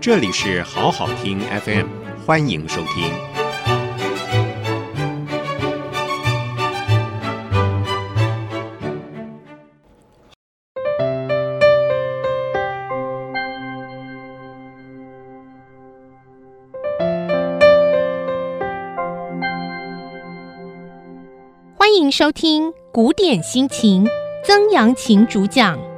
这里是好好听 FM，欢迎收听。欢迎收听古典心情，曾阳晴主讲。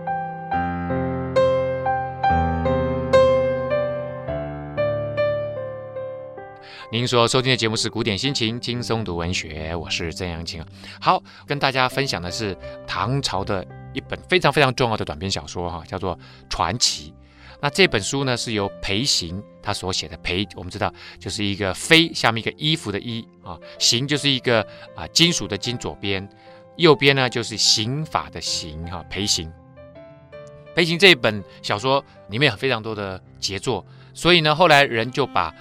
您所收听的节目是《古典心情》，轻松读文学，我是曾阳晴。好，跟大家分享的是唐朝的一本非常非常重要的短篇小说，哈，叫做《传奇》。那这本书呢，是由裴行他所写的。裴，我们知道就是一个非下面一个衣服的衣啊，行就是一个啊金属的金左边，右边呢就是刑法的刑哈。裴行，裴行这一本小说里面有非常多的杰作，所以呢，后来人就把。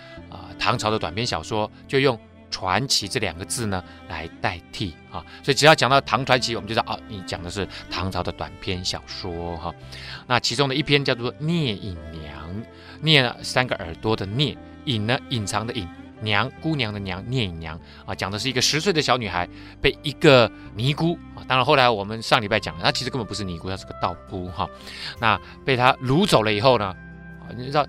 唐朝的短篇小说就用“传奇”这两个字呢来代替啊，所以只要讲到唐传奇，我们就知道啊，你讲的是唐朝的短篇小说哈。那其中的一篇叫做《聂隐娘》，聂呢三个耳朵的聂，隐呢隐藏的隐，娘姑娘的娘，聂隐娘啊，讲的是一个十岁的小女孩被一个尼姑啊，当然后来我们上礼拜讲了，她其实根本不是尼姑，她是个道姑哈。那被她掳走了以后呢，啊，你知道。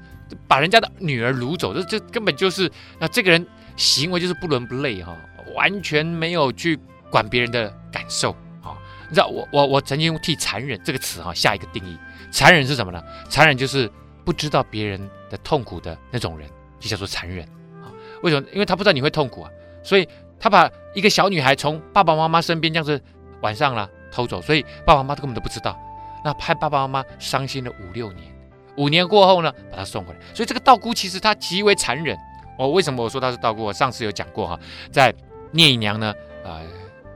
把人家的女儿掳走，这这根本就是那这个人行为就是不伦不类哈，完全没有去管别人的感受啊！你知道我我我曾经替残忍这个词哈下一个定义，残忍是什么呢？残忍就是不知道别人的痛苦的那种人，就叫做残忍啊！为什么？因为他不知道你会痛苦啊，所以他把一个小女孩从爸爸妈妈身边这样子晚上了偷走，所以爸爸妈妈根本都不知道，那害爸爸妈妈伤心了五六年。五年过后呢，把他送回来。所以这个道姑其实她极为残忍。哦、为什么我说她是道姑？我上次有讲过哈，在聂隐娘呢，呃，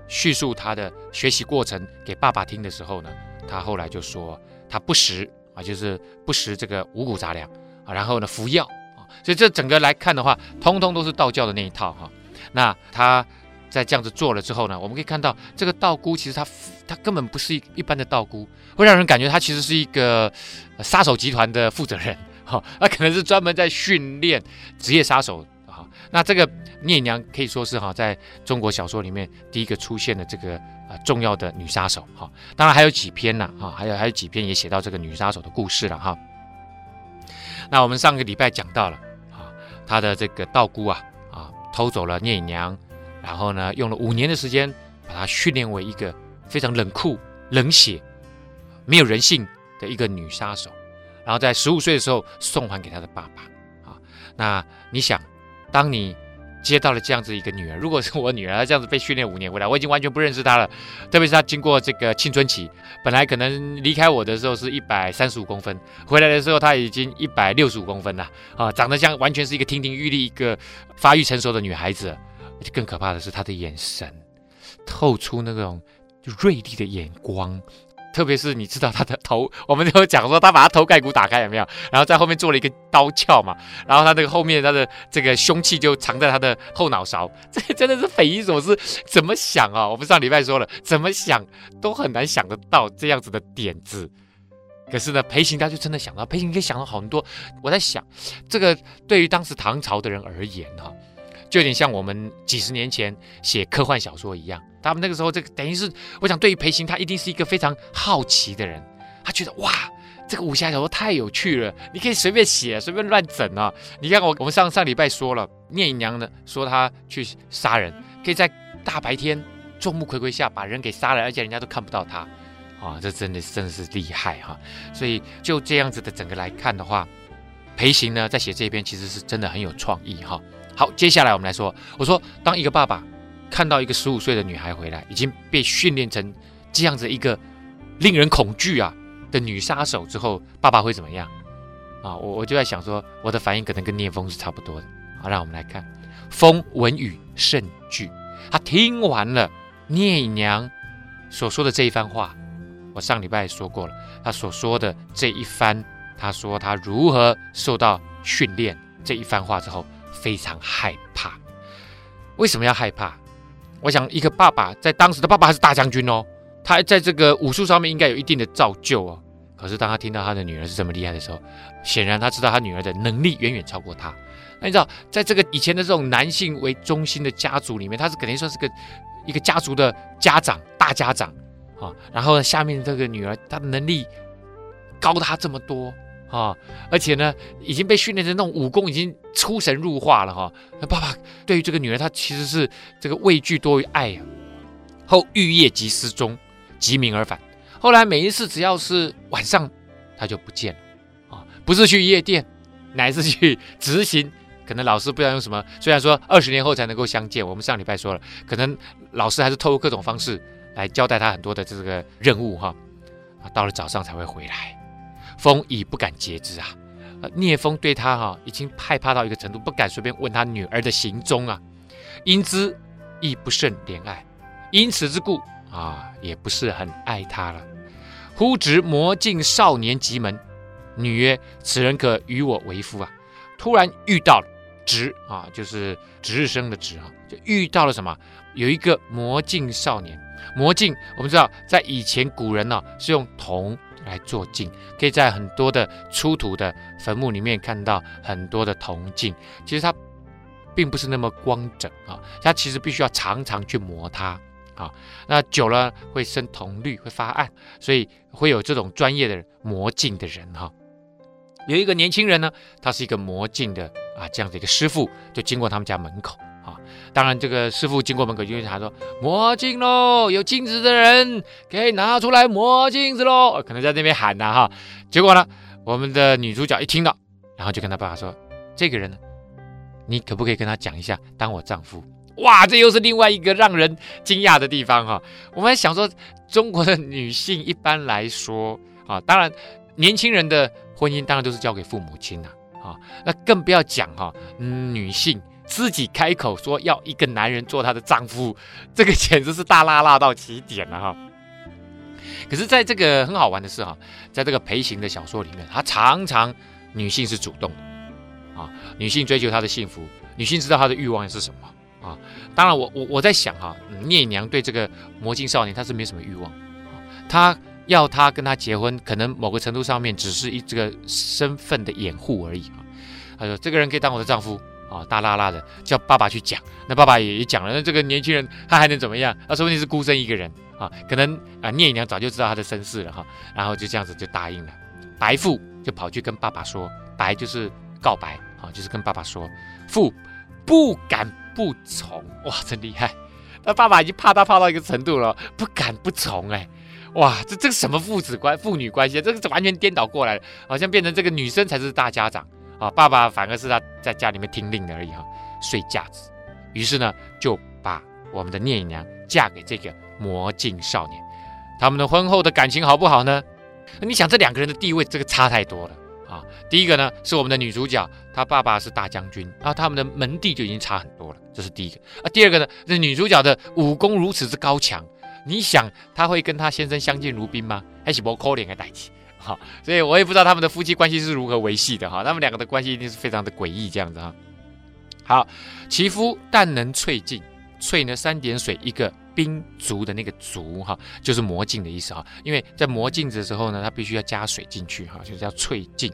叙述她的学习过程给爸爸听的时候呢，她后来就说她不食啊，就是不食这个五谷杂粮啊，然后呢服药啊。所以这整个来看的话，通通都是道教的那一套哈。那她。在这样子做了之后呢，我们可以看到这个道姑其实她她根本不是一一般的道姑，会让人感觉她其实是一个杀手集团的负责人，哈，那可能是专门在训练职业杀手，哈。那这个聂隐娘可以说是哈，在中国小说里面第一个出现的这个啊重要的女杀手，哈。当然还有几篇呢，哈，还有还有几篇也写到这个女杀手的故事了，哈。那我们上个礼拜讲到了啊，他的这个道姑啊啊偷走了聂隐娘。然后呢，用了五年的时间，把她训练为一个非常冷酷、冷血、没有人性的一个女杀手。然后在十五岁的时候送还给她的爸爸。啊，那你想，当你接到了这样子一个女儿，如果是我女儿，她这样子被训练五年回来，我已经完全不认识她了。特别是她经过这个青春期，本来可能离开我的时候是一百三十五公分，回来的时候她已经一百六十五公分了。啊，长得像完全是一个亭亭玉立、一个发育成熟的女孩子。而且更可怕的是，她的眼神透出那种锐利的眼光，特别是你知道他的头，我们就讲说他把他头盖骨打开有没有？然后在后面做了一个刀鞘嘛，然后他那个后面他的这个凶器就藏在他的后脑勺，这真的是匪夷所思，怎么想啊？我们上礼拜说了，怎么想都很难想得到这样子的点子。可是呢，裴行他就真的想到，裴行可以想到很多。我在想，这个对于当时唐朝的人而言哈。就有点像我们几十年前写科幻小说一样，他们那个时候，这个等于是，我想对于裴行，他一定是一个非常好奇的人，他觉得哇，这个武侠小说太有趣了，你可以随便写，随便乱整啊。你看我，我们上上礼拜说了，聂隐娘呢说他去杀人，可以在大白天众目睽睽下把人给杀了，而且人家都看不到他，啊，这真的真的是厉害哈。所以就这样子的整个来看的话，裴行呢在写这篇其实是真的很有创意哈。好，接下来我们来说。我说，当一个爸爸看到一个十五岁的女孩回来，已经被训练成这样子一个令人恐惧啊的女杀手之后，爸爸会怎么样？啊，我我就在想说，我的反应可能跟聂风是差不多的。好，让我们来看，风闻语甚惧。他听完了聂隐娘所说的这一番话，我上礼拜也说过了，他所说的这一番，他说他如何受到训练这一番话之后。非常害怕，为什么要害怕？我想，一个爸爸在当时的爸爸还是大将军哦，他在这个武术上面应该有一定的造就哦。可是当他听到他的女儿是这么厉害的时候，显然他知道他女儿的能力远远超过他。那你知道，在这个以前的这种男性为中心的家族里面，他是肯定算是个一个家族的家长、大家长啊。然后呢下面这个女儿，她的能力高他这么多啊，而且呢，已经被训练成那种武功已经出神入化了哈。那爸爸对于这个女儿，他其实是这个畏惧多于爱呀。后玉夜即失踪，即明而返。后来每一次只要是晚上，他就不见了啊，不是去夜店，乃是去执行。可能老师不知道用什么，虽然说二十年后才能够相见，我们上礼拜说了，可能老师还是透过各种方式来交代他很多的这个任务哈。啊，到了早上才会回来，风已不敢截之啊。聂风对他哈已经害怕到一个程度，不敢随便问他女儿的行踪啊。因之亦不甚怜爱，因此之故啊，也不是很爱他了。忽值魔镜少年及门，女曰：“此人可与我为夫啊。”突然遇到了。值啊，就是值日生的值啊，就遇到了什么？有一个魔镜少年。魔镜，我们知道，在以前古人呢、是用铜来做镜，可以在很多的出土的坟墓里面看到很多的铜镜。其实它并不是那么光整啊，它其实必须要常常去磨它啊。那久了会生铜绿，会发暗，所以会有这种专业的磨镜的人哈、有一个年轻人呢，他是一个磨镜的。啊，这样的一个师傅就经过他们家门口。当然，这个师傅经过门口就会喊说：“磨镜喽，有镜子的人可以拿出来磨镜子喽。”可能在那边喊呢哈。结果呢，我们的女主角一听到，然后就跟他爸爸说：“这个人呢，你可不可以跟他讲一下，当我丈夫？”哇，这又是另外一个让人惊讶的地方哈。我们还想说，中国的女性一般来说啊，当然年轻人的婚姻当然都是交给父母亲呐。啊，那更不要讲哈，女性自己开口说要一个男人做她的丈夫，这个简直是大辣辣到极点了哈。可是，在这个很好玩的是哈，在这个裴行的小说里面，他常常女性是主动的啊，女性追求她的幸福，女性知道她的欲望是什么啊。当然我，我我在想哈，聂娘对这个魔镜少年她是没什么欲望，她。要他跟他结婚，可能某个程度上面只是一这个身份的掩护而已啊。他说：“这个人可以当我的丈夫啊，大剌剌的叫爸爸去讲。那爸爸也也讲了，那这个年轻人他还能怎么样？他说不定是孤身一个人啊，可能啊聂隐娘早就知道他的身世了哈，然后就这样子就答应了。白富就跑去跟爸爸说，白就是告白啊，就是跟爸爸说，父不敢不从。哇，真厉害！那爸爸已经怕他怕到一个程度了，不敢不从哎。”哇，这这个什么父子关父女关系？这个完全颠倒过来了，好像变成这个女生才是大家长啊，爸爸反而是他在家里面听令的而已哈，睡架子。于是呢，就把我们的聂隐娘嫁给这个魔镜少年。他们的婚后的感情好不好呢？你想这两个人的地位，这个差太多了啊。第一个呢，是我们的女主角，她爸爸是大将军，啊他们的门第就已经差很多了，这是第一个。啊，第二个呢，这女主角的武功如此之高强。你想她会跟她先生相敬如宾吗？还是不可怜的代志？好，所以我也不知道他们的夫妻关系是如何维系的哈。他们两个的关系一定是非常的诡异这样子哈。好，其夫但能淬镜，淬呢三点水一个冰足的那个足哈，就是磨镜的意思哈。因为在磨镜子的时候呢，他必须要加水进去哈，就是叫淬镜。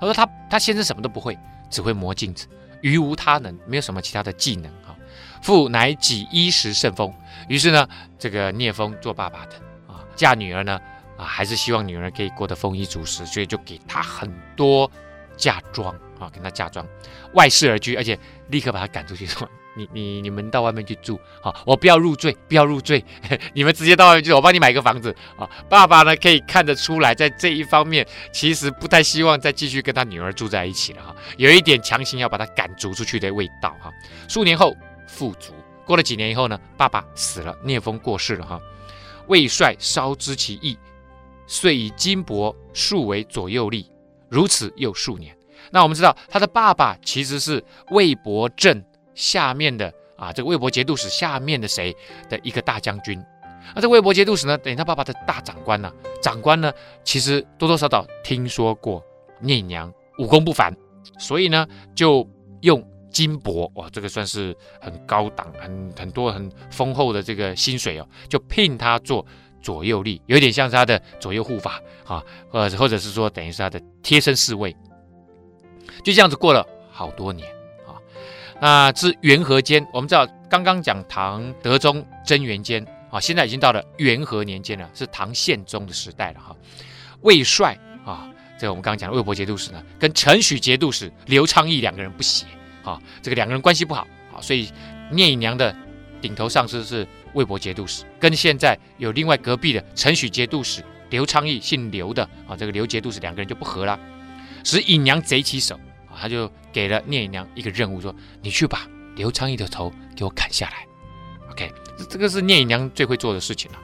他说他他先生什么都不会，只会磨镜子，余无他能，没有什么其他的技能哈。父乃己衣食甚丰，于是呢，这个聂风做爸爸的啊，嫁女儿呢啊，还是希望女儿可以过得丰衣足食，所以就给她很多嫁妆啊，给她嫁妆，外室而居，而且立刻把她赶出去，说你你你们到外面去住啊，我不要入赘，不要入赘，你们直接到外面去，我帮你买个房子啊。爸爸呢可以看得出来，在这一方面其实不太希望再继续跟他女儿住在一起了哈，有一点强行要把她赶逐出去的味道哈。数年后。富足过了几年以后呢，爸爸死了，聂风过世了哈。魏帅稍知其意，遂以金帛数为左右吏，如此又数年。那我们知道他的爸爸其实是魏博镇下面的啊，这个魏博节度使下面的谁的一个大将军。那这魏博节度使呢，等于他爸爸的大长官呢、长官呢其实多多少少听说过聂娘武功不凡，所以呢就用。金帛哇，这个算是很高档、很很多、很丰厚的这个薪水哦，就聘他做左右力，有点像是他的左右护法啊，或者或者是说等于是他的贴身侍卫。就这样子过了好多年啊。那至元和间，我们知道刚刚讲唐德宗贞元间啊，现在已经到了元和年间了，是唐宪宗的时代了哈。魏帅啊，这个我们刚刚讲的魏博节度使呢，跟陈许节度使刘昌义两个人不协啊，这个两个人关系不好啊，所以聂隐娘的顶头上司是魏博节度使，跟现在有另外隔壁的陈许节度使刘昌义姓刘的啊，这个刘节度使两个人就不和了，使尹娘贼起手啊，他就给了聂隐娘一个任务，说你去把刘昌义的头给我砍下来。OK，这个是聂隐娘最会做的事情了。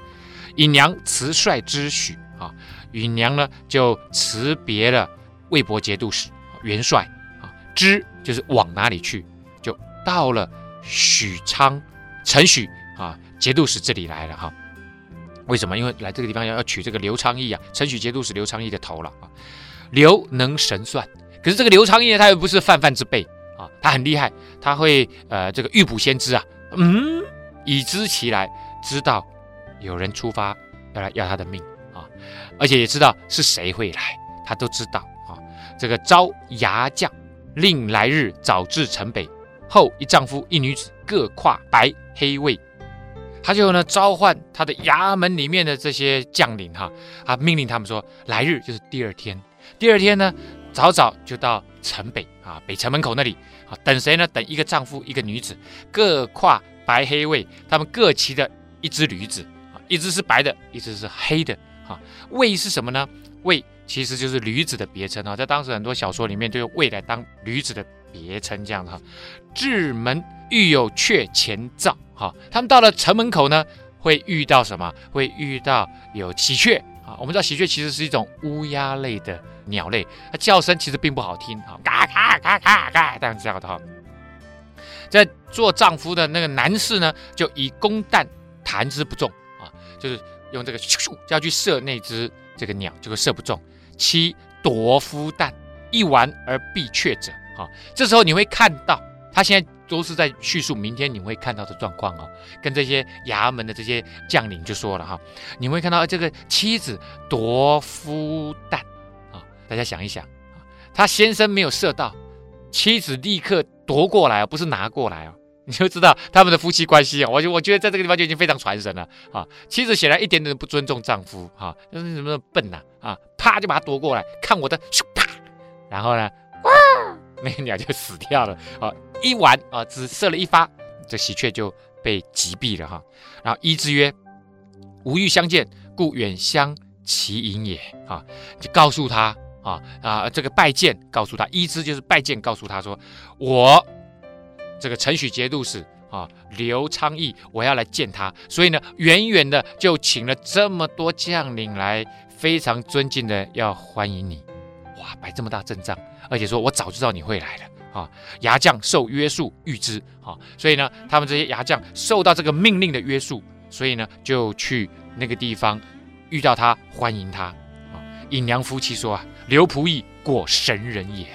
隐娘辞帅之许啊。尹娘呢，就辞别了魏博节度使元帅啊，之就是往哪里去，就到了许昌陈许啊节度使这里来了哈。为什么？因为来这个地方要要取这个刘昌义啊，承许节度使刘昌义的头了啊。刘能神算，可是这个刘昌义，他又不是泛泛之辈啊，他很厉害，他会呃这个预卜先知啊，嗯，已知其来，知道有人出发要来要他的命啊。而且也知道是谁会来，他都知道啊。这个召牙将，令来日早至城北，后一丈夫一女子各挎白黑尉。他就呢召唤他的衙门里面的这些将领哈，啊命令他们说，来日就是第二天，第二天呢早早就到城北啊北城门口那里啊等谁呢？等一个丈夫一个女子，各挎白黑尉，他们各骑的一只驴子啊，一只是白的，一只是黑的。啊，尉是什么呢？尉其实就是驴子的别称啊，在当时很多小说里面就用尉来当驴子的别称，这样的哈。至门遇有雀前噪，哈，他们到了城门口呢，会遇到什么？会遇到有喜鹊啊。我们知道喜鹊其实是一种乌鸦类的鸟类，它叫声其实并不好听啊，嘎嘎嘎嘎嘎这样子的哈。在做丈夫的那个男士呢，就以弓弹弹之不中啊，就是。用这个咻咻就要去射那只这个鸟，结果射不中。妻夺夫弹，一玩而必却者。哈，这时候你会看到，他现在都是在叙述明天你会看到的状况哦。跟这些衙门的这些将领就说了哈，你会看到这个妻子夺夫弹啊，大家想一想，他先生没有射到，妻子立刻夺过来，不是拿过来哦。你就知道他们的夫妻关系啊，我就我觉得在这个地方就已经非常传神了啊。妻子显然一点点都不尊重丈夫哈，就是什么笨呐啊，啪就把他夺过来，看我的咻啪，然后呢，那个鸟就死掉了啊。一玩啊，只射了一发，这喜鹊就被击毙了哈。然后伊之曰：“吾欲相见，故远相其迎也。”啊，就告诉他啊啊，这个拜见，告诉他伊之就是拜见，告诉他说我。这个陈许节度使啊，刘昌义，我要来见他，所以呢，远远的就请了这么多将领来，非常尊敬的要欢迎你，哇，摆这么大阵仗，而且说我早知道你会来了啊，牙将受约束预知啊，所以呢，他们这些牙将受到这个命令的约束，所以呢，就去那个地方遇到他，欢迎他啊。尹娘夫妻说啊，刘仆役果神人也。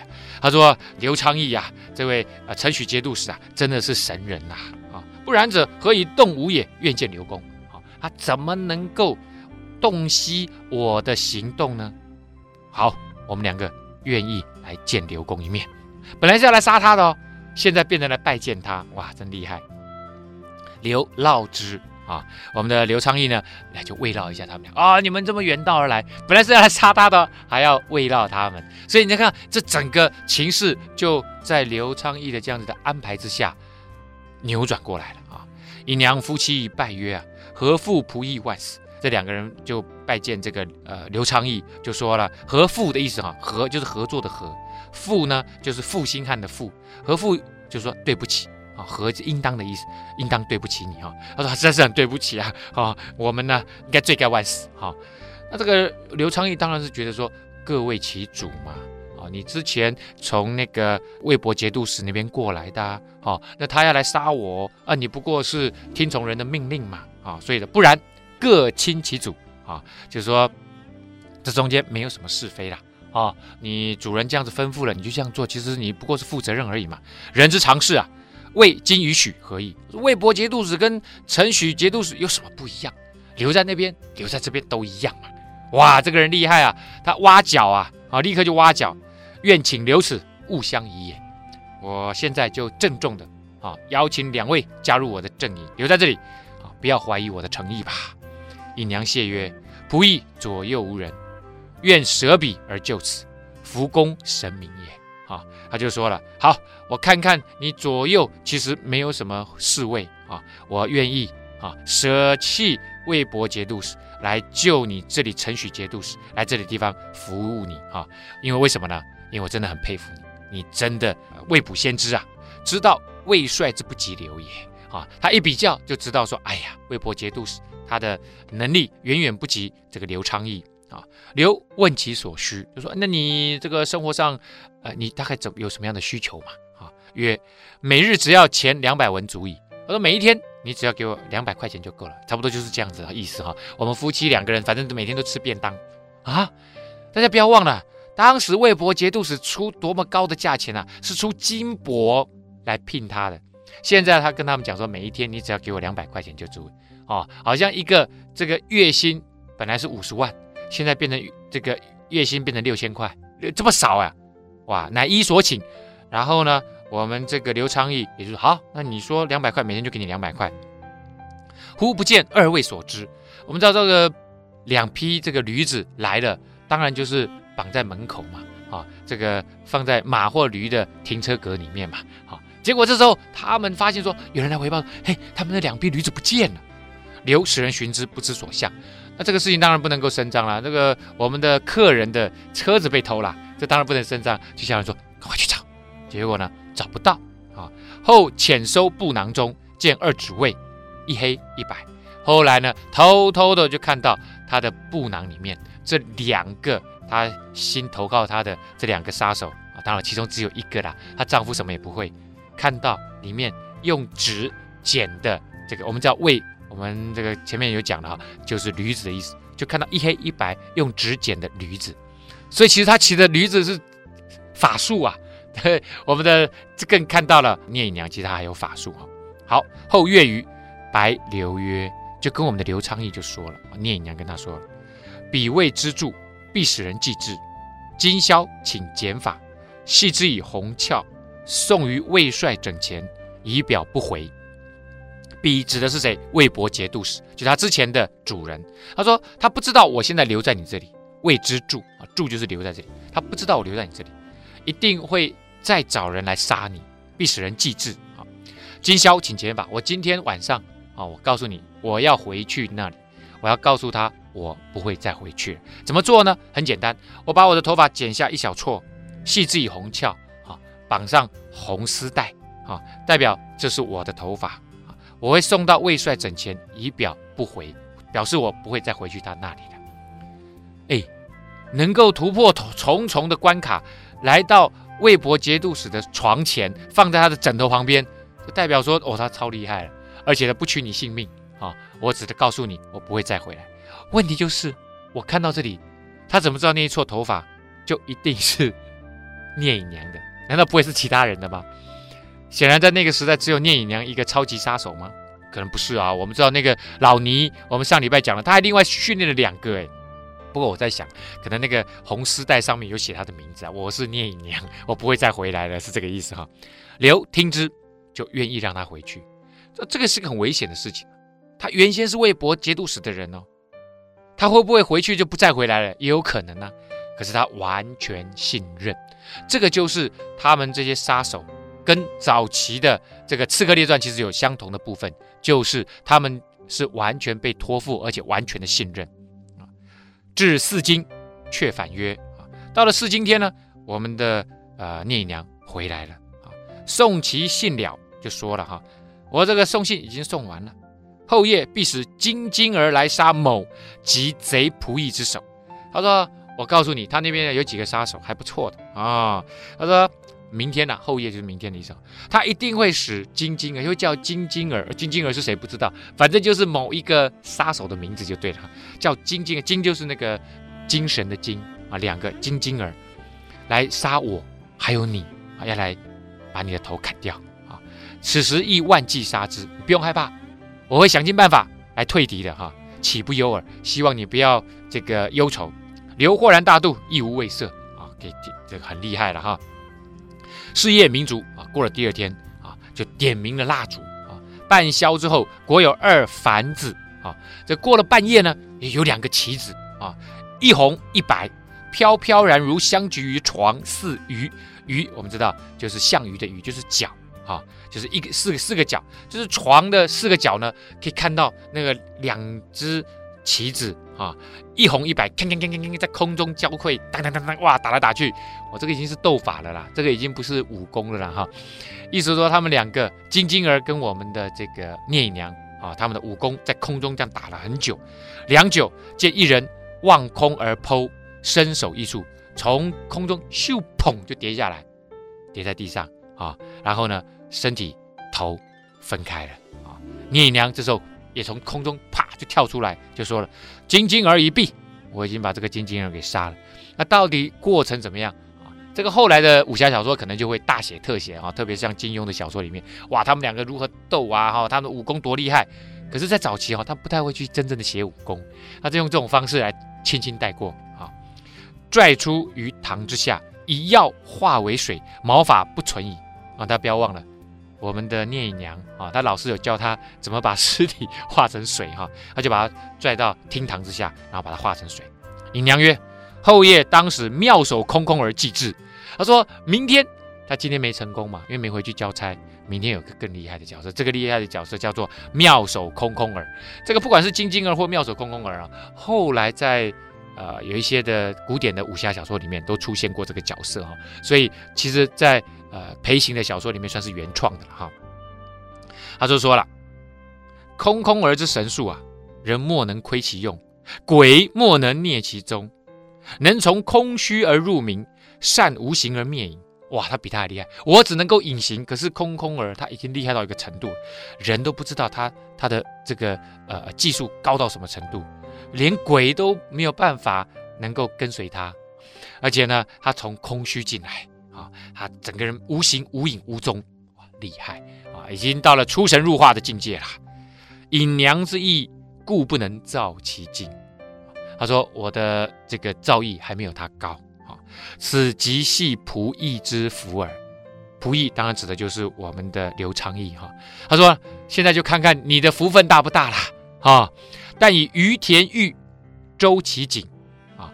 他说：“刘昌义呀，这位呃陈许节度使啊，真的是神人呐啊，不然者何以动武也？愿见刘公啊！他怎么能够洞悉我的行动呢？好，我们两个愿意来见刘公一面。本来是要来杀他的哦，现在变成来拜见他，哇，真厉害！刘劳之。”啊，我们的刘昌义呢，来就慰劳一下他们俩啊！你们这么远道而来，本来是要来杀他的，还要慰劳他们，所以你再看，这整个情势就在刘昌义的这样子的安排之下扭转过来了啊！姨娘夫妻拜曰啊，何父仆役万死。这两个人就拜见这个呃刘昌义，就说了合父的意思哈，合就是合作的合，父呢就是负心汉的负，和父就说对不起。啊，和应当的意思，应当对不起你哈。他说实在是很对不起啊，啊，我们呢应该罪该万死哈。那这个刘昌义当然是觉得说各为其主嘛，啊，你之前从那个魏博节度使那边过来的，啊，那他要来杀我啊，你不过是听从人的命令嘛，啊，所以的不然各亲其主啊，就是说这中间没有什么是非啦，啊，你主人这样子吩咐了，你就这样做，其实你不过是负责任而已嘛，人之常事啊。魏今与许何异？魏博节度使跟陈许节度使有什么不一样？留在那边，留在这边都一样嘛。哇，这个人厉害啊！他挖角啊，啊，立刻就挖角。愿请留此，勿相疑也。我现在就郑重的啊，邀请两位加入我的阵营，留在这里啊，不要怀疑我的诚意吧。隐娘谢曰：“仆役左右无人，愿舍彼而就此，福功神明也。”啊，他就说了：“好，我看看你左右其实没有什么侍卫啊，我愿意啊，舍弃魏博节度使。”来救你这里陈许节度使来这里地方服务你啊！因为为什么呢？因为我真的很佩服你，你真的未卜先知啊，知道魏帅之不及留也啊！他一比较就知道说，哎呀，魏博节度使他的能力远远不及这个刘昌义啊。刘问其所需，就说：那你这个生活上，呃，你大概怎有什么样的需求嘛？啊，曰：每日只要钱两百文足矣。他说每一天。你只要给我两百块钱就够了，差不多就是这样子的意思哈。我们夫妻两个人，反正每天都吃便当啊。大家不要忘了，当时魏博节度使出多么高的价钱啊，是出金帛来聘他的。现在他跟他们讲说，每一天你只要给我两百块钱就足哦，好像一个这个月薪本来是五十万，现在变成这个月薪变成六千块，这么少啊？哇，乃依所请。然后呢？我们这个刘昌义也就是好，那你说两百块，每天就给你两百块。忽不见二位所知，我们知道这个两匹这个驴子来了，当然就是绑在门口嘛，啊，这个放在马或驴的停车格里面嘛，好，结果这时候他们发现说有人来回报，嘿，他们的两匹驴子不见了。刘使人寻之，不知所向。那这个事情当然不能够声张了，这个我们的客人的车子被偷了，这当然不能声张，就叫人说赶快去找。结果呢？找不到啊！后潜收布囊中，见二纸位，一黑一白。后来呢，偷偷的就看到他的布囊里面这两个，他新投靠他的这两个杀手啊，当然其中只有一个啦。她丈夫什么也不会，看到里面用纸剪的这个，我们叫魏，我们这个前面有讲的哈，就是驴子的意思。就看到一黑一白用纸剪的驴子，所以其实他骑的驴子是法术啊。我们的这更看到了聂隐娘，其实她还有法术哈。好，后月余，白刘曰，就跟我们的刘昌义就说了，聂隐娘跟他说了，彼谓之助，必使人记之。今宵请剪法，系之以红鞘，送于魏帅枕前，以表不回。彼指的是谁？魏博节度使，就他之前的主人。他说他不知道我现在留在你这里，未之住啊，住就是留在这里，他不知道我留在你这里，一定会。再找人来杀你，必使人继之。好，今宵请剪发。我今天晚上啊，我告诉你，我要回去那里，我要告诉他，我不会再回去了。怎么做呢？很简单，我把我的头发剪下一小撮，系之以红鞘，绑上红丝带，啊，代表这是我的头发，啊，我会送到魏帅枕前，以表不回，表示我不会再回去他那里了。哎，能够突破重重的关卡，来到。魏博节度使的床前，放在他的枕头旁边，就代表说哦，他超厉害了，而且呢不取你性命啊！我只是告诉你，我不会再回来。问题就是，我看到这里，他怎么知道那一撮头发就一定是 聂隐娘的？难道不会是其他人的吗？显然，在那个时代，只有聂隐娘一个超级杀手吗？可能不是啊。我们知道那个老尼，我们上礼拜讲了，他还另外训练了两个哎。不过我在想，可能那个红丝带上面有写他的名字啊，我是聂隐娘，我不会再回来了，是这个意思哈。刘听之，就愿意让他回去。这这个是个很危险的事情，他原先是魏博节度使的人哦，他会不会回去就不再回来了？也有可能呢、啊。可是他完全信任，这个就是他们这些杀手跟早期的这个《刺客列传》其实有相同的部分，就是他们是完全被托付，而且完全的信任。至四金，却反曰：“啊，到了四金天呢，我们的呃聂隐娘回来了啊，送其信了，就说了哈，我这个送信已经送完了，后夜必使金睛儿来杀某及贼仆役之首。他说，我告诉你，他那边有几个杀手还不错的啊。他说。”明天呢、后夜就是明天的意思。他一定会使金金儿，又叫金金儿。金金儿是谁不知道，反正就是某一个杀手的名字就对了，叫金金儿。金就是那个精神的精啊，两个金金儿来杀我，还有你啊，要来把你的头砍掉啊。此时亦万计杀之，你不用害怕，我会想尽办法来退敌的哈。岂不忧耳？希望你不要这个忧愁。刘豁然大度，亦无畏色啊，给这这个很厉害了哈。事业明烛啊，过了第二天啊，就点明了蜡烛啊。半宵之后，果有二凡子啊。这过了半夜呢，也有两个棋子啊，一红一白，飘飘然如相举于床，似鱼。鱼我们知道就是像鱼的鱼，就是角啊，就是一个四个四个角，就是床的四个角呢，可以看到那个两只棋子啊，一红一白，铿铿铿铿铿在空中交汇，当当当当，哇，打来打去，我这个已经是斗法了啦，这个已经不是武功了啦哈。意思说他们两个晶晶儿跟我们的这个聂隐娘啊，他们的武功在空中这样打了很久，良久，见一人望空而剖，身首异处。从空中咻砰就跌下来，跌在地上啊，然后呢，身体头分开了啊。聂隐娘这时候也从空中啪就跳出来，就说了：“金金儿一毙，我已经把这个金金儿给杀了。”那到底过程怎么样啊？这个后来的武侠小说可能就会大写特写啊，特别像金庸的小说里面，哇，他们两个如何斗啊？哈，他们武功多厉害。可是，在早期哈，他不太会去真正的写武功，他就用这种方式来轻轻带过啊。拽出于堂之下，以药化为水，毛发不存矣。啊，大家不要忘了，我们的聂隐娘啊，他老师有教他怎么把尸体化成水哈，他就把他拽到厅堂之下，然后把它化成水。隐娘曰：“后夜当使妙手空空而继之。”他说明天他今天没成功嘛，因为没回去交差，明天有个更厉害的角色，这个厉害的角色叫做妙手空空儿。这个不管是晶晶儿或妙手空空儿啊，后来在。呃，有一些的古典的武侠小说里面都出现过这个角色哈，所以其实，在呃裴行的小说里面算是原创的了哈。他就说了：“空空儿之神术啊，人莫能窥其用，鬼莫能蹑其中，能从空虚而入明，善无形而灭影。”哇，他比他还厉害，我只能够隐形，可是空空儿他已经厉害到一个程度，人都不知道他他的这个呃技术高到什么程度。连鬼都没有办法能够跟随他，而且呢，他从空虚进来啊，他整个人无形无影无踪，哇，厉害啊，已经到了出神入化的境界了。隐娘之意，故不能造其境。他说：“我的这个造诣还没有他高啊，此即系仆役之福耳。仆役当然指的就是我们的刘昌义哈。他说：现在就看看你的福分大不大了啊。”但以于田玉周其景啊，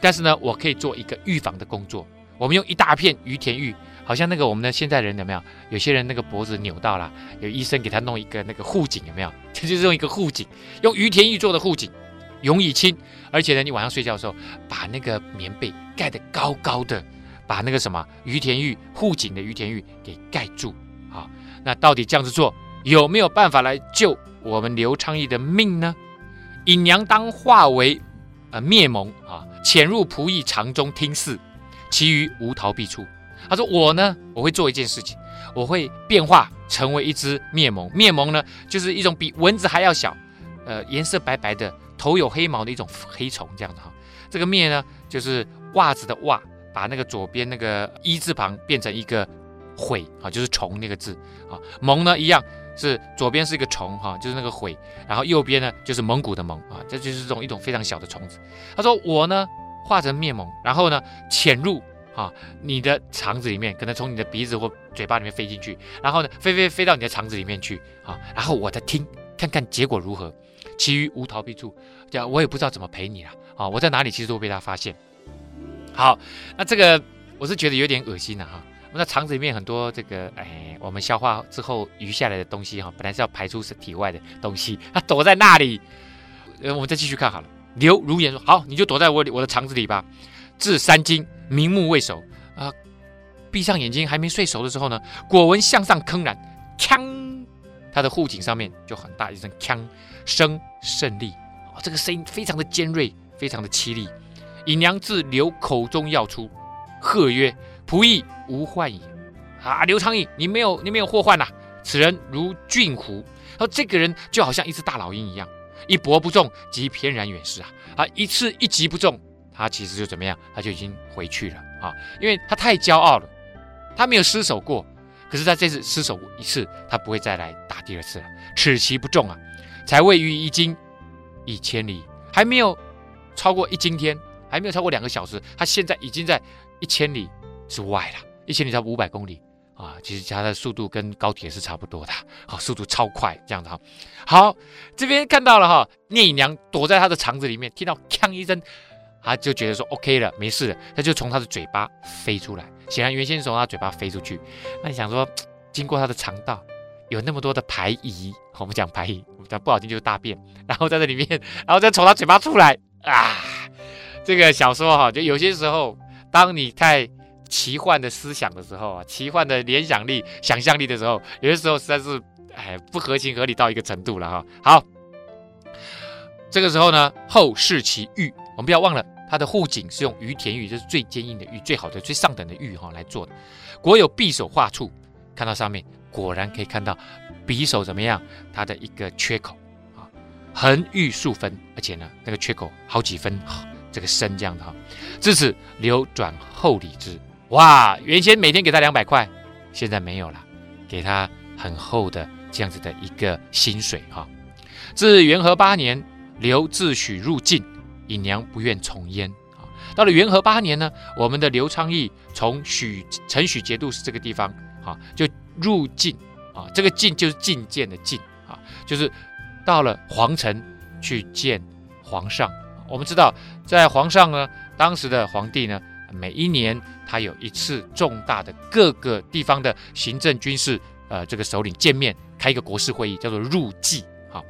但是呢，我可以做一个预防的工作。我们用一大片于田玉，好像那个我们的现代人有没有？有些人那个脖子扭到了，有医生给他弄一个那个护颈，有没有？这 就是用一个护颈，用于田玉做的护颈，容易轻。而且呢，你晚上睡觉的时候，把那个棉被盖得高高的，把那个什么于田玉护颈的于田玉给盖住啊。那到底这样子做有没有办法来救？我们刘昌义的命呢？隐娘当化为呃灭蒙啊，潜入仆役肠中听事，其余无逃避处。他说我呢，我会做一件事情，我会变化成为一只灭蒙。灭蒙呢，就是一种比蚊子还要小，呃，颜色白白的，头有黑毛的一种黑虫，这样子哈。这个灭呢，就是袜子的袜，把那个左边那个一字旁变成一个悔啊，就是虫那个字啊。蒙呢，一样。是左边是一个虫哈，就是那个悔，然后右边呢就是蒙古的蒙啊，这就是这种一种非常小的虫子。他说我呢化成灭蒙，然后呢潜入啊你的肠子里面，可能从你的鼻子或嘴巴里面飞进去，然后呢飞飞飞到你的肠子里面去啊，然后我再听看看结果如何，其余无逃避处，这样我也不知道怎么陪你了啊，我在哪里其实都被他发现。好，那这个我是觉得有点恶心了哈。那肠子里面很多这个，哎，我们消化之后余下来的东西哈，本来是要排出体外的东西，它躲在那里。呃，我们再继续看好了。刘如言说：“好，你就躲在我我的肠子里吧。”至三更，明目未熟啊，闭上眼睛还没睡熟的时候呢，果闻向上铿然，锵，他的护颈上面就很大一声锵，声甚厉，哦，这个声音非常的尖锐，非常的凄厉。尹娘自刘口中要出，喝曰。仆役无患矣，啊，刘昌义，你没有，你没有祸患呐。此人如俊狐，而这个人就好像一只大老鹰一样，一搏不中即翩然远逝啊，啊，一次一击不中，他其实就怎么样，他就已经回去了啊，因为他太骄傲了，他没有失手过，可是他这次失手一次，他不会再来打第二次了，此棋不中啊，才位于一惊，一千里，还没有超过一今天，还没有超过两个小时，他现在已经在一千里之外了，一千里差五百公里啊，其实它的速度跟高铁是差不多的，好，速度超快，这样子哈。好，这边看到了哈，聂隐娘躲在他的肠子里面，听到锵一声，他就觉得说 OK 了，没事了，他就从他的嘴巴飞出来，显然原先是从他嘴巴飞出去，那你想说，经过他的肠道。有那么多的排遗，我们讲排遗，我们讲不好听就是大便，然后在这里面，然后再从他嘴巴出来啊！这个小说哈，就有些时候，当你太奇幻的思想的时候啊，奇幻的联想力、想象力的时候，有些时候实在是哎不合情合理到一个程度了哈。好，这个时候呢，后世其玉，我们不要忘了，它的护颈是用于田玉，就是最坚硬的玉，最好的、最上等的玉哈来做的。国有匕首画处，看到上面。果然可以看到匕首怎么样？它的一个缺口啊，横玉数分，而且呢，那个缺口好几分，这个深这样的哈。自此流转后里之，哇，原先每天给他两百块，现在没有了，给他很厚的这样子的一个薪水哈。自元和八年，刘自诩入晋，隐娘不愿从焉啊。到了元和八年呢，我们的刘昌义从许承许节度使这个地方啊，就。入晋啊，这个晋就是觐见的晋啊，就是到了皇城去见皇上。我们知道，在皇上呢，当时的皇帝呢，每一年他有一次重大的各个地方的行政军事呃这个首领见面，开一个国事会议，叫做入祭。好，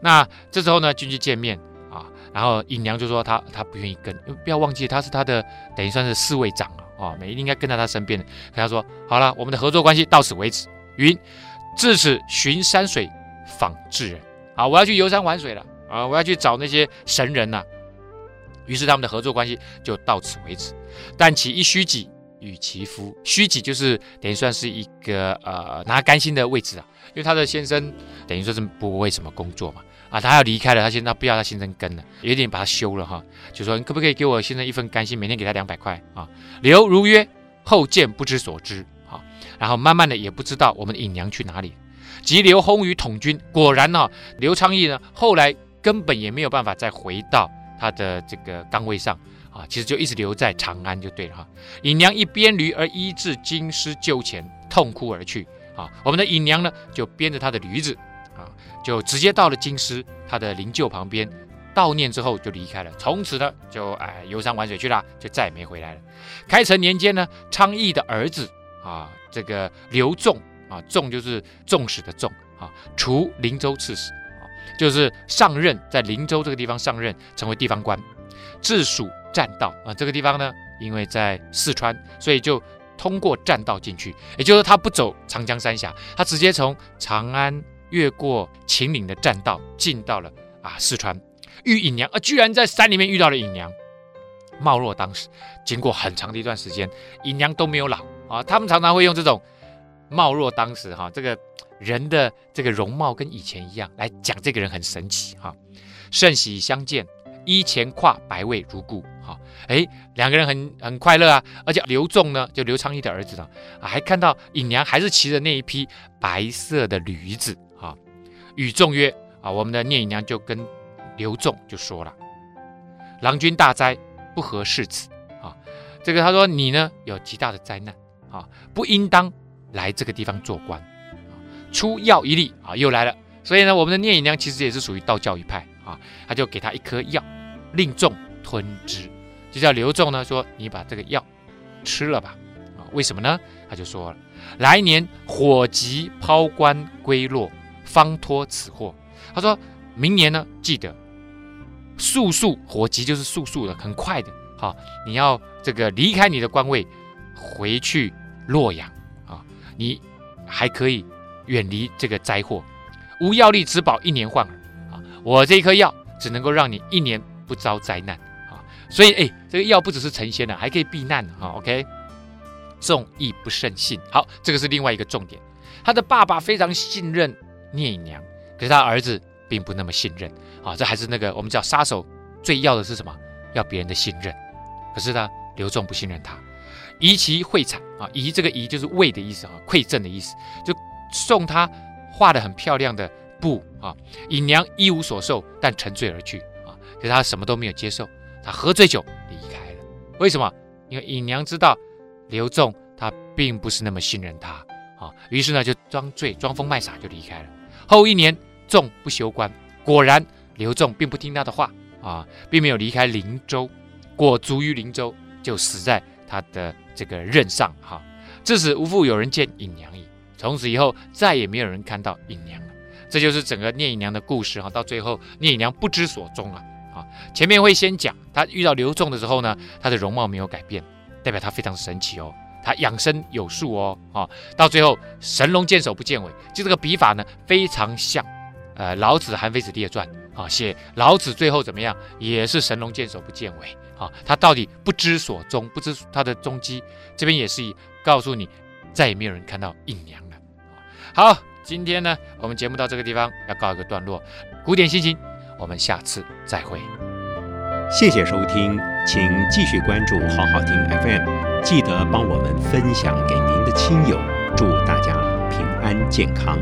那这时候呢，进去见面啊，然后隐娘就说他他不愿意跟，不要忘记他是他的等于算是侍卫长啊。哦，每一应该跟在他身边的。跟他说：“好了，我们的合作关系到此为止。”云自此寻山水，访智人。啊，我要去游山玩水了。啊，我要去找那些神人呐。于是他们的合作关系就到此为止。但其一虚己与其夫，虚己就是等于算是一个呃拿干薪的位置啊，因为他的先生等于说是不为什么工作嘛。啊，他要离开了，他现在不要他先生跟了，有点把他休了哈，就说你可不可以给我先生一份干薪，每天给他两百块啊？刘如约后见不知所知啊，然后慢慢的也不知道我们的隐娘去哪里。即刘轰于统军，果然呢、刘昌义呢后来根本也没有办法再回到他的这个岗位上啊，其实就一直留在长安就对了哈。隐娘一边驴而依至京师旧前，痛哭而去啊。我们的隐娘呢就编着他的驴子。啊，就直接到了京师他的灵柩旁边悼念之后就离开了，从此呢就哎游山玩水去了，就再也没回来了。开成年间呢，昌邑的儿子啊，这个刘仲啊，仲就是纵使的纵啊，除灵州刺史，就是上任在灵州这个地方上任，成为地方官，治蜀栈道啊，这个地方呢，因为在四川，所以就通过栈道进去，也就是他不走长江三峡，他直接从长安。越过秦岭的栈道，进到了啊四川，遇隐娘啊，居然在山里面遇到了隐娘。貌若当时，经过很长的一段时间，隐娘都没有老啊。他们常常会用这种貌若当时哈、这个人的这个容貌跟以前一样来讲这个人很神奇哈、甚喜相见，衣前跨白蔚如故哈。哎，两个人很很快乐啊。而且刘仲呢，就刘昌义的儿子呢，啊，还看到尹娘还是骑着那一匹白色的驴子啊。与众曰：“啊，我们的聂隐娘就跟刘仲就说了，郎君大灾，不合适此。啊，这个他说你呢有极大的灾难，啊，不应当来这个地方做官。啊，出药一粒，啊，又来了。所以呢，我们的聂隐娘其实也是属于道教一派，啊，他就给他一颗药，令众吞之，就叫刘仲呢说你把这个药吃了吧。啊，为什么呢？他就说了，来年火急抛官归洛。”方脱此祸。他说明年呢，记得速速火急，就是速速的，很快的。好，你要这个离开你的官位，回去洛阳，你还可以远离这个灾祸。无药力只保一年患耳啊，我这一颗药只能够让你一年不遭灾难啊。所以哎，这个药不只是成仙的，还可以避难哈。OK，众亦不甚信。好，这个是另外一个重点。他的爸爸非常信任。聂隐娘，可是他儿子并不那么信任啊，这还是那个我们叫杀手最要的是什么？要别人的信任。可是呢，刘仲不信任他，遗其绘彩啊，遗这个遗就是为的意思啊，馈赠的意思，就送他画的很漂亮的布啊，尹娘一无所受，但沉醉而去啊。可是他什么都没有接受，他喝醉酒离开了。为什么？因为尹娘知道刘仲他并不是那么信任他啊，于是呢就装醉装疯卖傻就离开了。后一年，仲不休官，果然刘仲并不听他的话啊，并没有离开灵州，裹足于灵州，就死在他的这个任上哈。自此无复有人见尹娘矣。从此以后，再也没有人看到尹娘了。这就是整个聂隐娘的故事哈。到最后，聂隐娘不知所踪了啊。前面会先讲，她遇到刘仲的时候呢，她的容貌没有改变，代表她非常神奇哦。她养生有术哦啊。到最后，神龙见首不见尾，就这个笔法呢，非常像呃老子《韩非子列传》啊，写老子最后怎么样，也是神龙见首不见尾啊。他到底不知所踪，不知他的踪迹。这边也是告诉你，再也没有人看到印娘了。好，今天呢，我们节目到这个地方要告一个段落。古典心情，我们下次再会。谢谢收听，请继续关注好好听 FM，记得帮我们分享给您的亲友，祝大家平安健康。